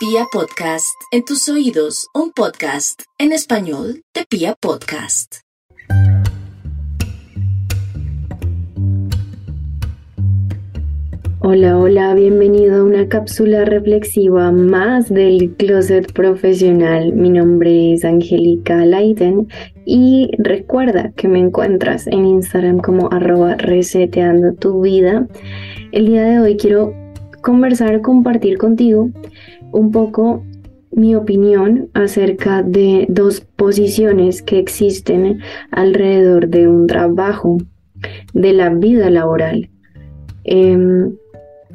Pia Podcast, en tus oídos, un podcast en español de Pia Podcast. Hola, hola, bienvenido a una cápsula reflexiva más del Closet Profesional. Mi nombre es Angélica Leiden y recuerda que me encuentras en Instagram como arroba reseteando tu vida. El día de hoy quiero conversar, compartir contigo un poco mi opinión acerca de dos posiciones que existen alrededor de un trabajo, de la vida laboral. Em,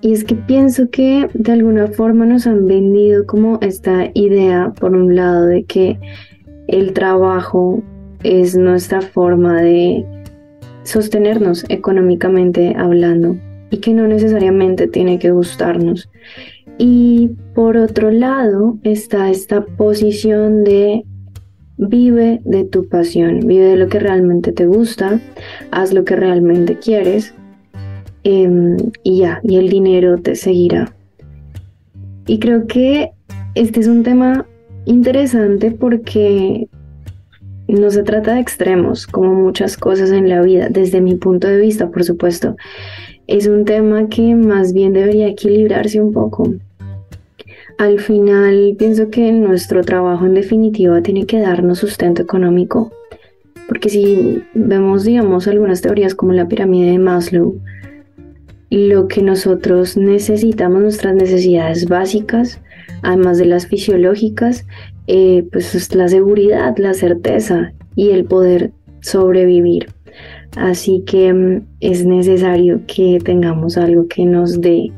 y es que pienso que de alguna forma nos han vendido como esta idea, por un lado, de que el trabajo es nuestra forma de sostenernos económicamente hablando y que no necesariamente tiene que gustarnos. Y por otro lado está esta posición de vive de tu pasión, vive de lo que realmente te gusta, haz lo que realmente quieres em, y ya, y el dinero te seguirá. Y creo que este es un tema interesante porque no se trata de extremos, como muchas cosas en la vida, desde mi punto de vista, por supuesto. Es un tema que más bien debería equilibrarse un poco. Al final pienso que nuestro trabajo en definitiva tiene que darnos sustento económico, porque si vemos, digamos, algunas teorías como la pirámide de Maslow, lo que nosotros necesitamos, nuestras necesidades básicas, además de las fisiológicas, eh, pues es la seguridad, la certeza y el poder sobrevivir. Así que mm, es necesario que tengamos algo que nos dé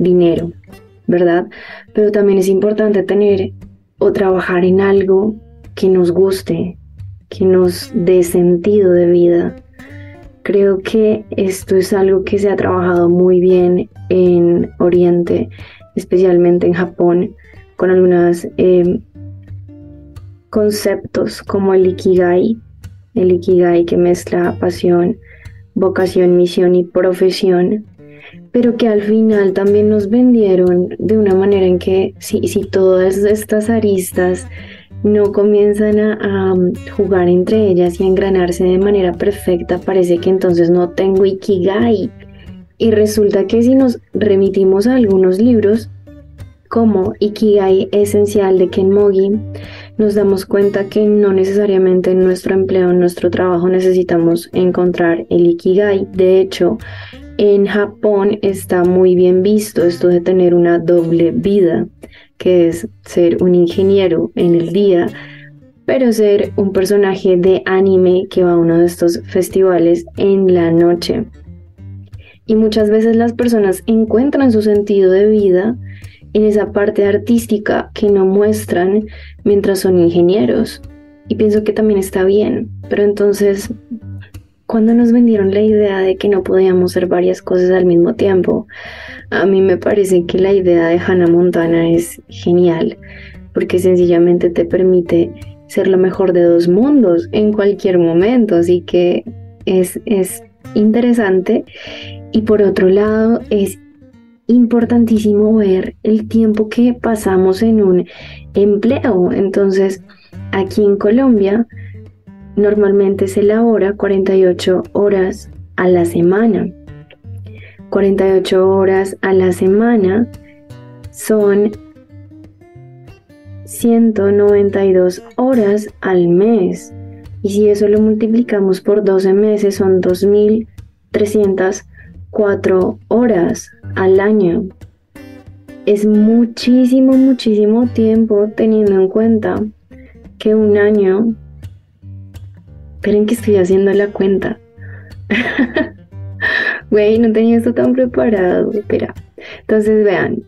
dinero. ¿Verdad? Pero también es importante tener o trabajar en algo que nos guste, que nos dé sentido de vida. Creo que esto es algo que se ha trabajado muy bien en Oriente, especialmente en Japón, con algunos em, conceptos como el Ikigai, el Ikigai que mezcla pasión, vocación, misión y profesión pero que al final también nos vendieron de una manera en que si, si todas estas aristas no comienzan a, jugar entre ellas y a engranarse de manera perfecta, parece que entonces no tengo Ikigai. Y resulta que si nos remitimos a algunos libros, como Ikigai Esencial de Ken Mogi, nos damos cuenta que no necesariamente en nuestro empleo, en nuestro trabajo necesitamos encontrar el Ikigai. De hecho, en Japón está muy bien visto esto de tener una doble vida, que es ser un ingeniero en el día, pero ser un personaje de anime que va a uno de estos festivales en la noche. Y muchas veces las personas encuentran su sentido de vida en esa parte artística que no muestran mientras son ingenieros. Y pienso que también está bien, pero entonces cuando nos vendieron la idea de que no podíamos ser varias cosas al mismo tiempo, a mí me parece que la idea de Hannah Montana es genial, porque sencillamente te permite ser lo mejor de dos mundos en cualquier momento, así que es, es interesante. Y por otro lado, es importantísimo ver el tiempo que pasamos en un empleo. Entonces, aquí en Colombia, normalmente se elabora 48 horas a la semana. 48 horas a la semana son 192 horas al mes. Y si eso lo multiplicamos por 12 meses son 2.304 horas al año. Es muchísimo, muchísimo tiempo teniendo en cuenta que un año Esperen que estoy haciendo la cuenta. Güey, no tenía esto tan preparado. Espera. Entonces vean.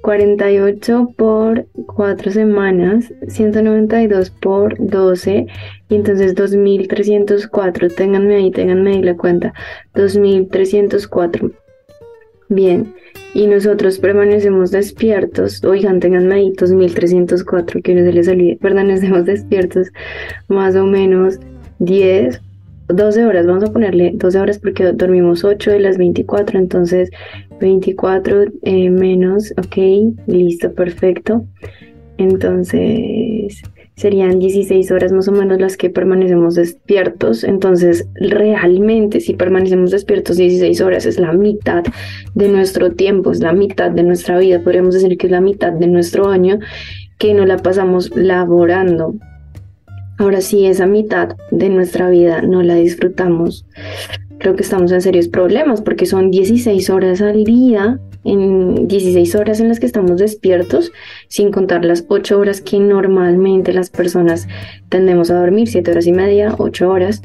48 por 4 semanas, 192 por 12 y entonces 2304. Ténganme ahí, ténganme ahí la cuenta. 2304. Bien, y nosotros permanecemos despiertos. Oigan, ténganme ahí 2304, que no se les olvide. Permanecemos despiertos más o menos 10 12 horas, vamos a ponerle 12 horas porque dormimos 8 de las 24, entonces 24 eh, menos, ok, listo, perfecto. Entonces serían 16 horas más o menos las que permanecemos despiertos. Entonces, realmente si permanecemos despiertos 16 horas es la mitad de nuestro tiempo, es la mitad de nuestra vida. Podríamos decir que es la mitad de nuestro año que no la pasamos laborando. Ahora sí, esa mitad de nuestra vida no la disfrutamos. Creo que estamos en serios problemas porque son 16 horas al día en 16 horas en las que estamos despiertos, sin contar las 8 horas que normalmente las personas tendemos a dormir, 7 horas y media, 8 horas.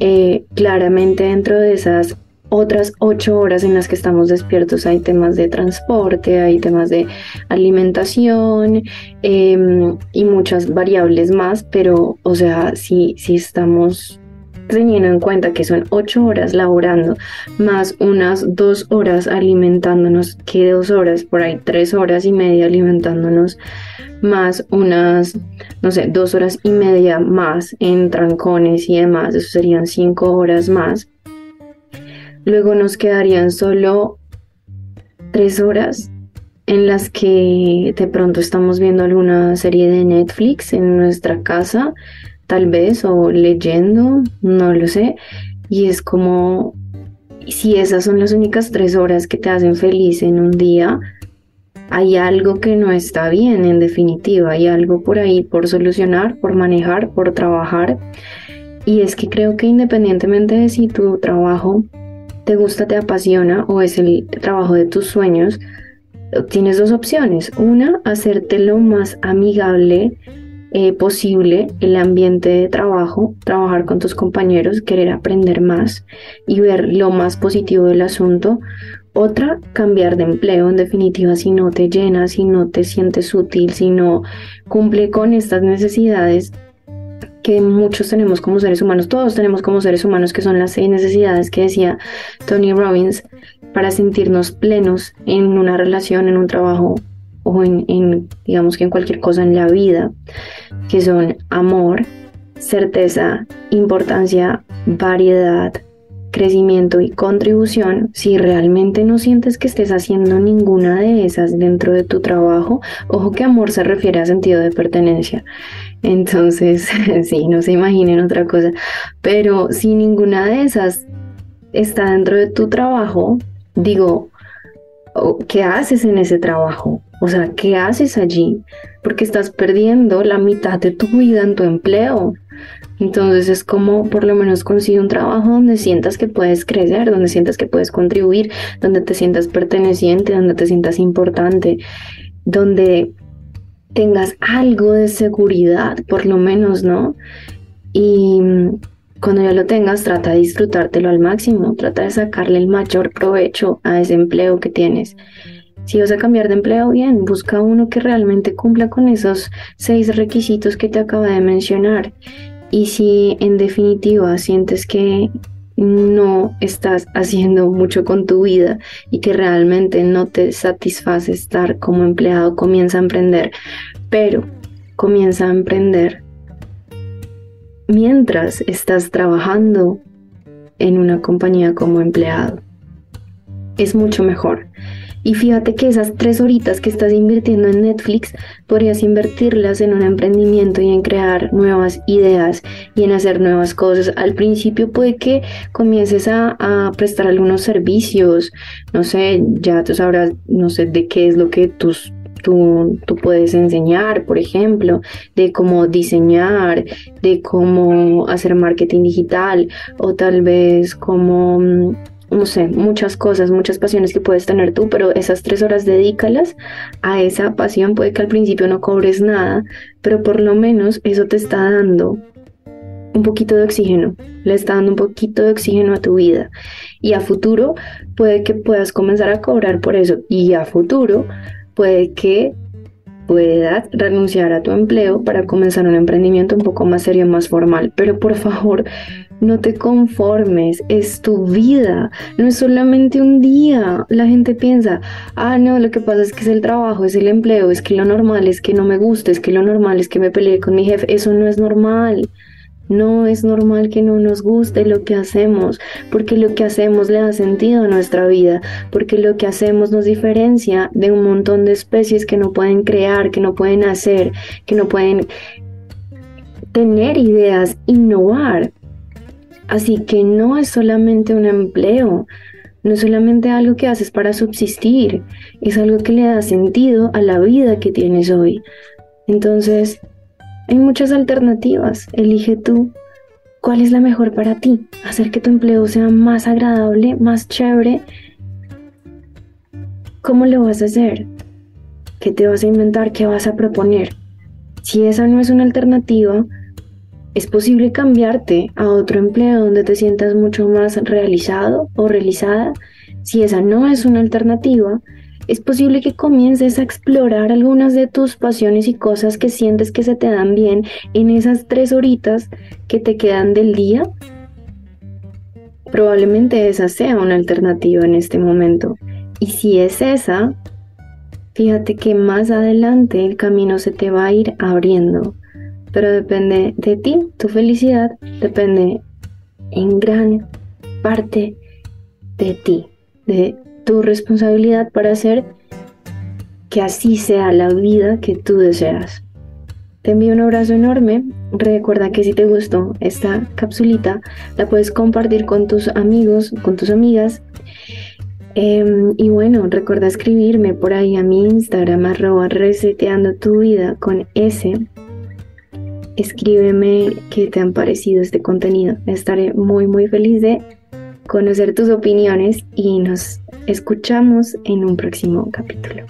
Eh, claramente dentro de esas otras 8 horas en las que estamos despiertos hay temas de transporte, hay temas de alimentación em, y muchas variables más, pero o sea, si, si estamos teniendo en cuenta que son ocho horas laborando, más unas dos horas alimentándonos, que dos horas, por ahí tres horas y media alimentándonos, más unas, no sé, dos horas y media más en trancones y demás, eso serían cinco horas más. Luego nos quedarían solo tres horas en las que de pronto estamos viendo alguna serie de Netflix en nuestra casa tal vez, o leyendo, no lo sé. Y es como, si esas son las únicas tres horas que te hacen feliz en un día, hay algo que no está bien, en definitiva, hay algo por ahí por solucionar, por manejar, por trabajar. Y es que creo que independientemente de si tu trabajo te gusta, te apasiona o es el trabajo de tus sueños, tienes dos opciones. Una, hacértelo más amigable eh, posible el ambiente de trabajo, trabajar con tus compañeros, querer aprender más y ver lo más positivo del asunto. Otra, cambiar de empleo, en definitiva, si no te llenas, si no te sientes útil, si no cumple con estas necesidades que muchos tenemos como seres humanos, todos tenemos como seres humanos, que son las seis necesidades que decía Tony Robbins para sentirnos plenos en una relación, en un trabajo o en, digamos que en cualquier cosa en la vida, que son amor, certeza, importancia, variedad, crecimiento y contribución, si realmente no sientes que estés haciendo ninguna de esas dentro de tu trabajo, ojo que amor se refiere a sentido de pertenencia. Entonces, sí, no se imaginen otra cosa, pero si ninguna de esas está dentro de tu trabajo, digo, ¿qué haces en ese trabajo? O sea, ¿qué haces allí? Porque estás perdiendo la mitad de tu vida en tu empleo. Entonces es como por lo menos consigue un trabajo donde sientas que puedes crecer, donde sientas que puedes contribuir, donde te sientas perteneciente, donde te sientas importante, donde tengas algo de seguridad, por lo menos, ¿no? Y cuando ya lo tengas, trata de disfrutártelo al máximo, trata de sacarle el mayor provecho a ese empleo que tienes. Si vas a cambiar de empleo, bien, busca uno que realmente cumpla con esos seis requisitos que te acabo de mencionar. Y si en definitiva sientes que no estás haciendo mucho con tu vida y que realmente no te satisface estar como empleado, comienza a emprender. Pero comienza a emprender mientras estás trabajando en una compañía como empleado. Es mucho mejor. Y fíjate que esas tres horitas que estás invirtiendo en Netflix, podrías invertirlas en un emprendimiento y en crear nuevas ideas y en hacer nuevas cosas. Al principio puede que comiences a, prestar algunos servicios, no sé, ya tú sabrás, no sé, de qué es lo que tus Tú, tú, puedes enseñar, por ejemplo, de cómo diseñar, de cómo hacer marketing digital o tal vez cómo, mm, no sé, muchas cosas, muchas pasiones que puedes tener tú, pero esas tres horas dedícalas a esa pasión. Puede que al principio no cobres nada, pero por lo menos eso te está dando un poquito de oxígeno, le está dando un poquito de oxígeno a tu vida. Y a futuro puede que puedas comenzar a cobrar por eso. Y a futuro puede que puedas renunciar a tu empleo para comenzar un emprendimiento un poco más serio, más formal. Pero por favor, no te conformes, es tu vida, no es solamente un día. La gente piensa, ah, no, lo que pasa es que es el trabajo, es el empleo, es que lo normal es que no me guste, es que lo normal es que me pelee con mi jefe. Eso no es normal. No es normal que no nos guste lo que hacemos, porque lo que hacemos le da sentido a nuestra vida, porque lo que hacemos nos diferencia de un montón de especies que no pueden crear, que no pueden hacer, que no pueden tener ideas, innovar. Así que no es solamente un empleo, no es solamente algo que haces para subsistir, es algo que le da sentido a la vida que tienes hoy. Entonces, hay muchas alternativas, elige tú cuál es la mejor para ti, hacer que tu empleo sea más agradable, más chévere. ¿Cómo lo vas a hacer? ¿Qué te vas a inventar? ¿Qué vas a proponer? Si esa no es una alternativa, es posible cambiarte a otro empleo donde te sientas mucho más realizado o realizada. Si esa no es una alternativa, es posible que comiences a explorar algunas de tus pasiones y cosas que sientes que se te dan bien en esas tres horitas que te quedan del día. Probablemente esa sea una alternativa en este momento. Y si es esa, fíjate que más adelante el camino se te va a ir abriendo pero depende de ti, tu felicidad depende en gran parte de ti, de tu responsabilidad para hacer que así sea la vida que tú deseas. Te envío un abrazo enorme. Recuerda que si te gustó esta capsulita, la puedes compartir con tus amigos, con tus amigas. Em, y bueno, recuerda escribirme por ahí a mi Instagram, arroba reseteando tu vida con S escríbeme qué te han parecido este contenido. Estaré muy muy feliz de conocer tus opiniones y nos escuchamos en un próximo capítulo.